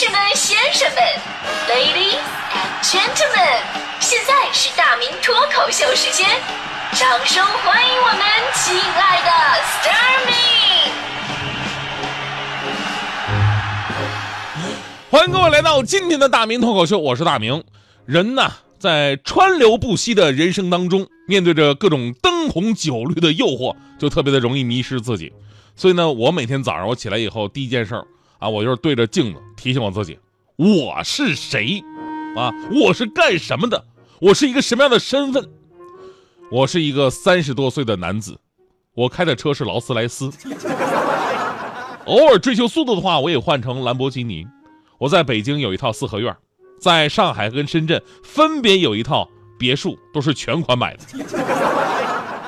士们、先生们，Ladies and Gentlemen，现在是大明脱口秀时间，掌声欢迎我们亲爱的 s t a r m y 欢迎各位来到今天的大明脱口秀，我是大明。人呐，在川流不息的人生当中，面对着各种灯红酒绿的诱惑，就特别的容易迷失自己。所以呢，我每天早上我起来以后，第一件事儿。啊，我就是对着镜子提醒我自己，我是谁？啊，我是干什么的？我是一个什么样的身份？我是一个三十多岁的男子，我开的车是劳斯莱斯，偶尔追求速度的话，我也换成兰博基尼。我在北京有一套四合院，在上海跟深圳分别有一套别墅，都是全款买的。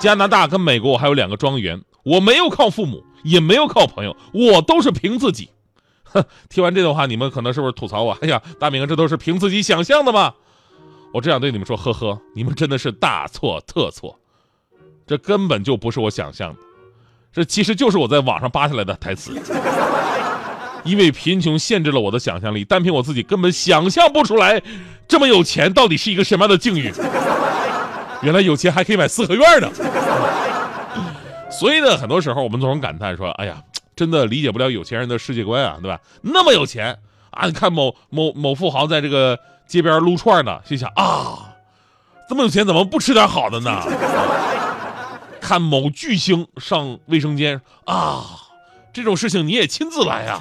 加拿大跟美国我还有两个庄园，我没有靠父母，也没有靠朋友，我都是凭自己。听完这段话，你们可能是不是吐槽我？哎呀，大明，这都是凭自己想象的吗？我只想对你们说，呵呵，你们真的是大错特错，这根本就不是我想象的，这其实就是我在网上扒下来的台词。因为贫穷限制了我的想象力，单凭我自己根本想象不出来，这么有钱到底是一个什么样的境遇。原来有钱还可以买四合院呢。所以呢，很多时候我们总是感叹说，哎呀。真的理解不了有钱人的世界观啊，对吧？那么有钱啊！你看某某某富豪在这个街边撸串呢，心想啊，这么有钱怎么不吃点好的呢？看某巨星上卫生间啊，这种事情你也亲自来呀？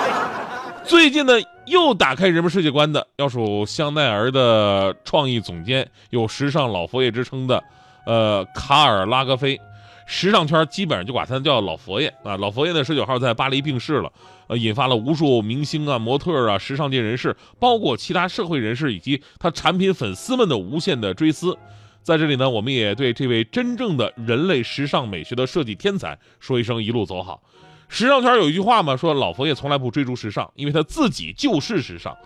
最近呢，又打开人们世界观的，要数香奈儿的创意总监，有时尚老佛爷之称的，呃，卡尔拉格菲。时尚圈基本上就管他叫老佛爷啊，老佛爷呢十九号在巴黎病逝了，呃，引发了无数明星啊、模特啊、时尚界人士，包括其他社会人士以及他产品粉丝们的无限的追思。在这里呢，我们也对这位真正的人类时尚美学的设计天才说一声一路走好。时尚圈有一句话嘛，说老佛爷从来不追逐时尚，因为他自己就是时尚。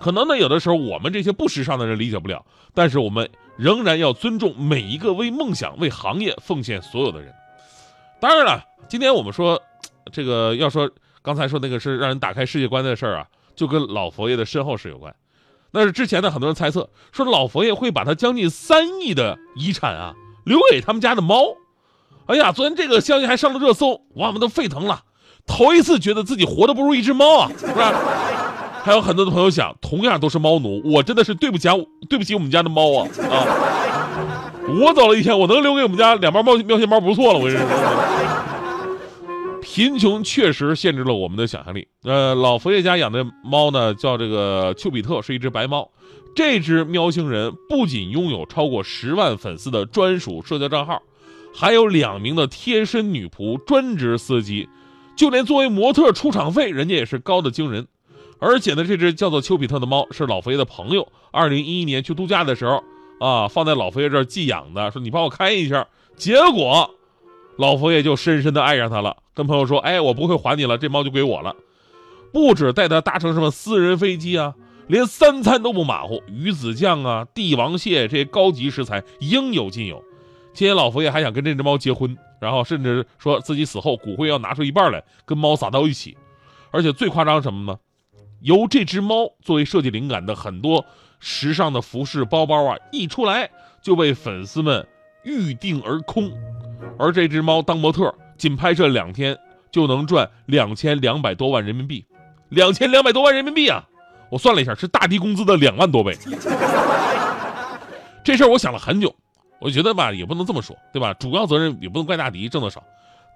可能呢，有的时候我们这些不时尚的人理解不了，但是我们仍然要尊重每一个为梦想、为行业奉献所有的人。当然了，今天我们说这个要说刚才说那个是让人打开世界观的事儿啊，就跟老佛爷的身后事有关。那是之前呢，很多人猜测说老佛爷会把他将近三亿的遗产啊留给他们家的猫。哎呀，昨天这个消息还上了热搜，网友们都沸腾了，头一次觉得自己活得不如一只猫啊，是吧？还有很多的朋友想，同样都是猫奴，我真的是对不起对不起我们家的猫啊啊！我走了一天，我能留给我们家两包猫喵线猫不错了。我跟你说，贫穷确实限制了我们的想象力。呃，老佛爷家养的猫呢，叫这个丘比特，是一只白猫。这只喵星人不仅拥有超过十万粉丝的专属社交账号，还有两名的贴身女仆、专职司机，就连作为模特出场费，人家也是高的惊人。而且呢，这只叫做丘比特的猫是老佛爷的朋友，二零一一年去度假的时候啊，放在老佛爷这儿寄养的，说你帮我看一下。结果，老佛爷就深深的爱上它了，跟朋友说：“哎，我不会还你了，这猫就归我了。”不止带它搭乘什么私人飞机啊，连三餐都不马虎，鱼子酱啊、帝王蟹这些高级食材应有尽有。今天老佛爷还想跟这只猫结婚，然后甚至说自己死后骨灰要拿出一半来跟猫撒到一起，而且最夸张什么呢？由这只猫作为设计灵感的很多时尚的服饰、包包啊，一出来就被粉丝们预定而空。而这只猫当模特，仅拍摄两天就能赚两千两百多万人民币，两千两百多万人民币啊！我算了一下，是大迪工资的两万多倍。这事儿我想了很久，我觉得吧，也不能这么说，对吧？主要责任也不能怪大迪挣的少，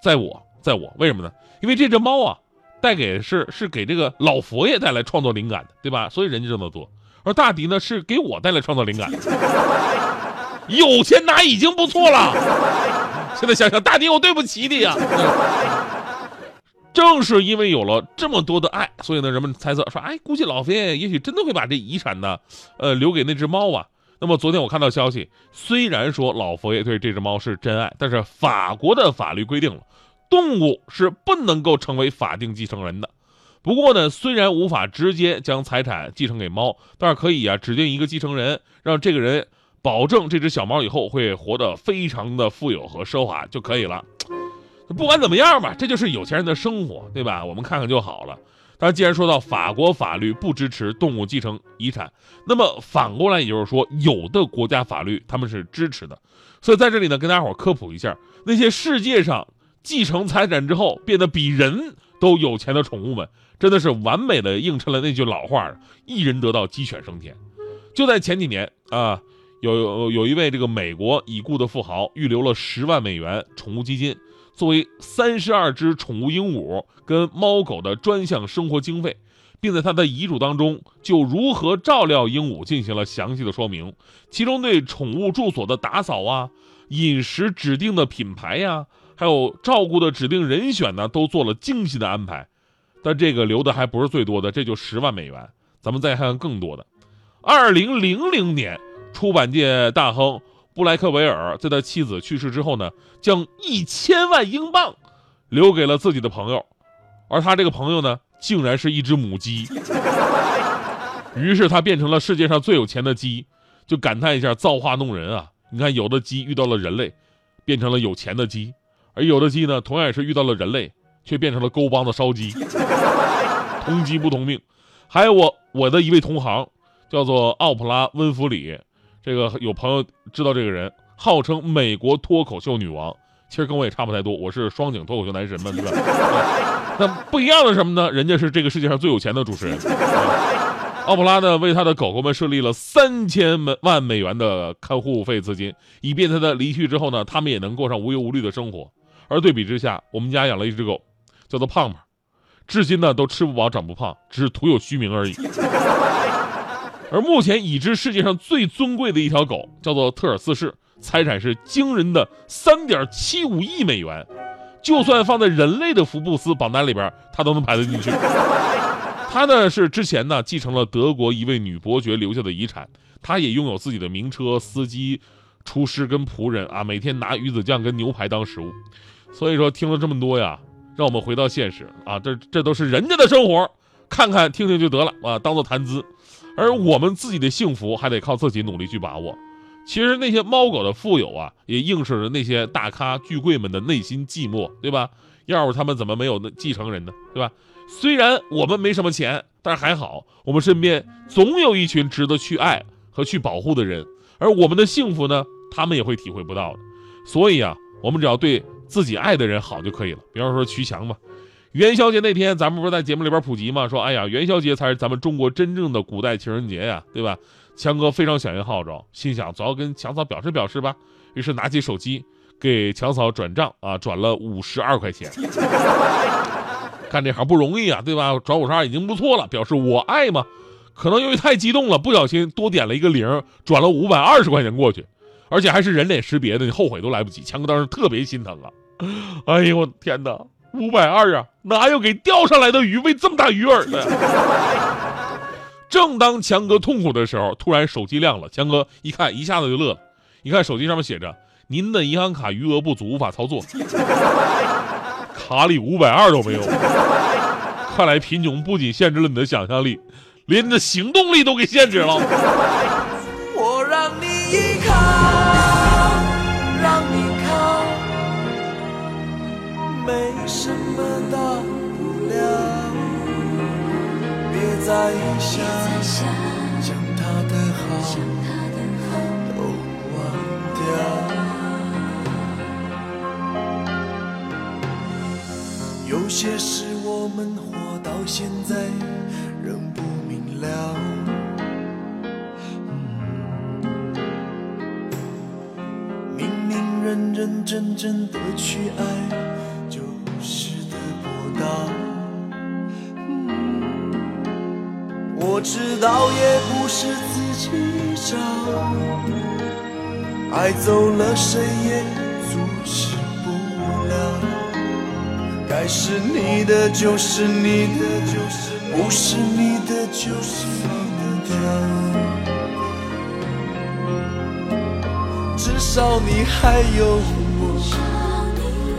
在我，在我，为什么呢？因为这只猫啊。带给是是给这个老佛爷带来创作灵感的，对吧？所以人家挣得多。而大迪呢，是给我带来创作灵感。有钱拿已经不错了。现在想想，大迪，我对不起你啊。正是因为有了这么多的爱，所以呢，人们猜测说，哎，估计老佛爷也许真的会把这遗产呢，呃，留给那只猫啊。那么昨天我看到消息，虽然说老佛爷对这只猫是真爱，但是法国的法律规定了。动物是不能够成为法定继承人的。不过呢，虽然无法直接将财产继承给猫，但是可以啊，指定一个继承人，让这个人保证这只小猫以后会活得非常的富有和奢华就可以了。不管怎么样吧，这就是有钱人的生活，对吧？我们看看就好了。但既然说到法国法律不支持动物继承遗产，那么反过来也就是说，有的国家法律他们是支持的。所以在这里呢，跟大家伙科普一下，那些世界上继承财产之后变得比人都有钱的宠物们，真的是完美的映衬了那句老话：一人得道，鸡犬升天。就在前几年啊，有有有一位这个美国已故的富豪预留了十万美元宠物基金。作为三十二只宠物鹦鹉跟猫狗的专项生活经费，并在他的遗嘱当中就如何照料鹦鹉进行了详细的说明，其中对宠物住所的打扫啊、饮食指定的品牌呀，还有照顾的指定人选呢，都做了精细的安排。但这个留的还不是最多的，这就十万美元。咱们再看看更多的，二零零零年，出版界大亨。布莱克维尔在他妻子去世之后呢，将一千万英镑留给了自己的朋友，而他这个朋友呢，竟然是一只母鸡。于是他变成了世界上最有钱的鸡，就感叹一下造化弄人啊！你看，有的鸡遇到了人类，变成了有钱的鸡；而有的鸡呢，同样也是遇到了人类，却变成了沟帮的烧鸡。同鸡不同命。还有我我的一位同行，叫做奥普拉温弗里。这个有朋友知道这个人，号称美国脱口秀女王，其实跟我也差不太多，我是双井脱口秀男神嘛，对吧？那不一样的什么呢？人家是这个世界上最有钱的主持人。奥普拉呢，为他的狗狗们设立了三千万美元的看护费资金，以便他的离去之后呢，他们也能过上无忧无虑的生活。而对比之下，我们家养了一只狗，叫做胖胖，至今呢都吃不饱长不胖，只是徒有虚名而已。而目前已知世界上最尊贵的一条狗叫做特尔四世，财产是惊人的三点七五亿美元，就算放在人类的福布斯榜单里边，它都能排得进去。它呢是之前呢继承了德国一位女伯爵留下的遗产，它也拥有自己的名车、司机、厨师跟仆人啊，每天拿鱼子酱跟牛排当食物。所以说听了这么多呀，让我们回到现实啊，这这都是人家的生活，看看听听就得了啊，当做谈资。而我们自己的幸福还得靠自己努力去把握。其实那些猫狗的富有啊，也映射着那些大咖巨贵们的内心寂寞，对吧？要是他们怎么没有那继承人呢？对吧？虽然我们没什么钱，但是还好，我们身边总有一群值得去爱和去保护的人。而我们的幸福呢，他们也会体会不到的。所以啊，我们只要对自己爱的人好就可以了。比方说徐强嘛。元宵节那天，咱们不是在节目里边普及吗？说，哎呀，元宵节才是咱们中国真正的古代情人节呀，对吧？强哥非常响应号召，心想总要跟强嫂表示表示吧，于是拿起手机给强嫂转账啊，转了五十二块钱。干这行不容易啊，对吧？转五十二已经不错了，表示我爱嘛。可能由于太激动了，不小心多点了一个零，转了五百二十块钱过去，而且还是人脸识别的，你后悔都来不及。强哥当时特别心疼啊，哎呦我天哪！五百二啊，哪有给钓上来的鱼喂这么大鱼饵的？正当强哥痛苦的时候，突然手机亮了，强哥一看，一下子就乐了。一看手机上面写着：“您的银行卡余额不足，无法操作。”卡里五百二都没有。看来贫穷不仅限制了你的想象力，连你的行动力都给限制了。别再想，将他的好都忘掉。有些事我们活到现在仍不明了。明明认认真真的去爱。我知道也不是自己找，爱走了谁也阻止不了。该是你的就是你的，不是你的就是你的。至少你还有我，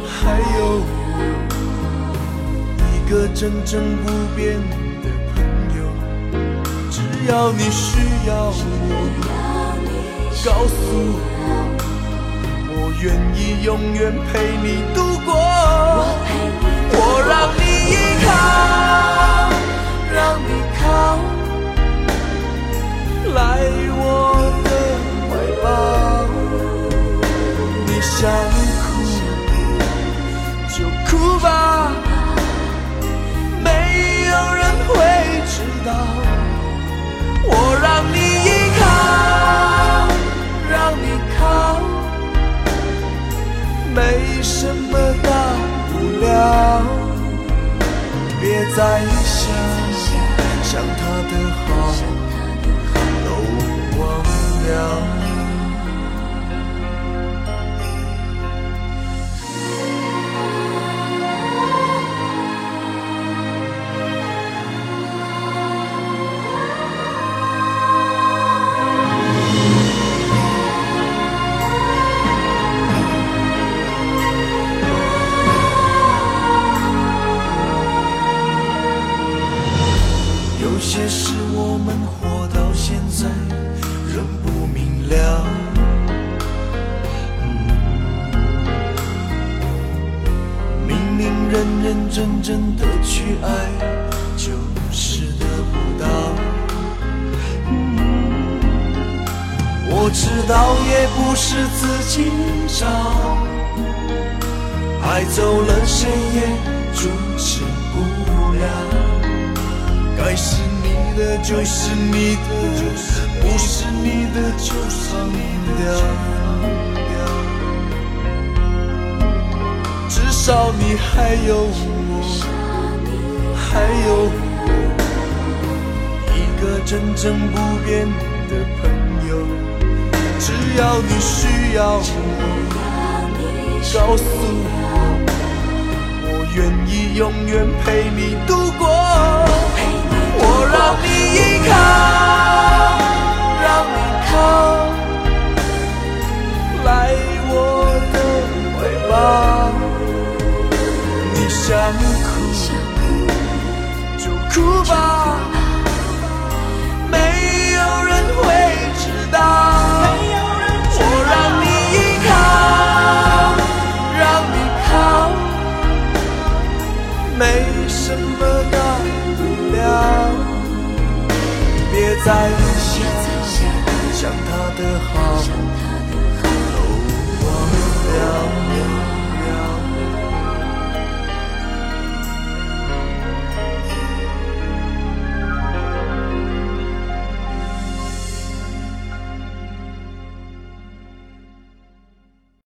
还有我一个真正不变。只要你需要我，告诉我，我愿意永远陪你度过。我让你依靠，让你靠，来。别再想想他的好，都忘了。我知道也不是自己找，爱走了谁也阻止不了。该是你的就是你的，不是你的就放掉。至少你还有我，还有我，一个真正不变的朋友。只要你需要我，告诉我，我愿意永远陪你度过。我让你依靠，让你靠，来我的怀抱。你想哭就哭吧，想他的好，都忘了。